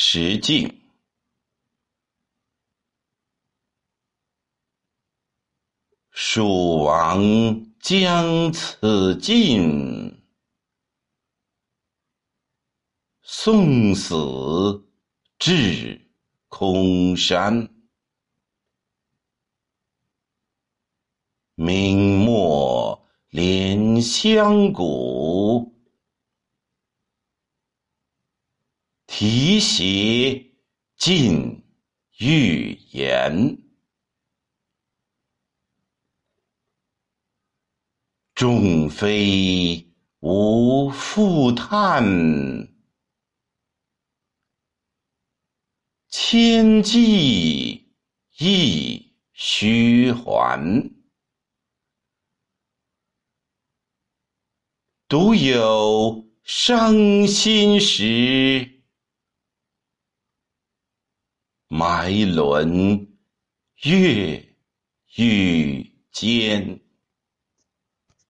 石径。蜀王将此尽，送死至空山。明末怜香骨，提携尽欲言。众非无复叹，千骑亦须还。独有伤心时，埋轮月欲间。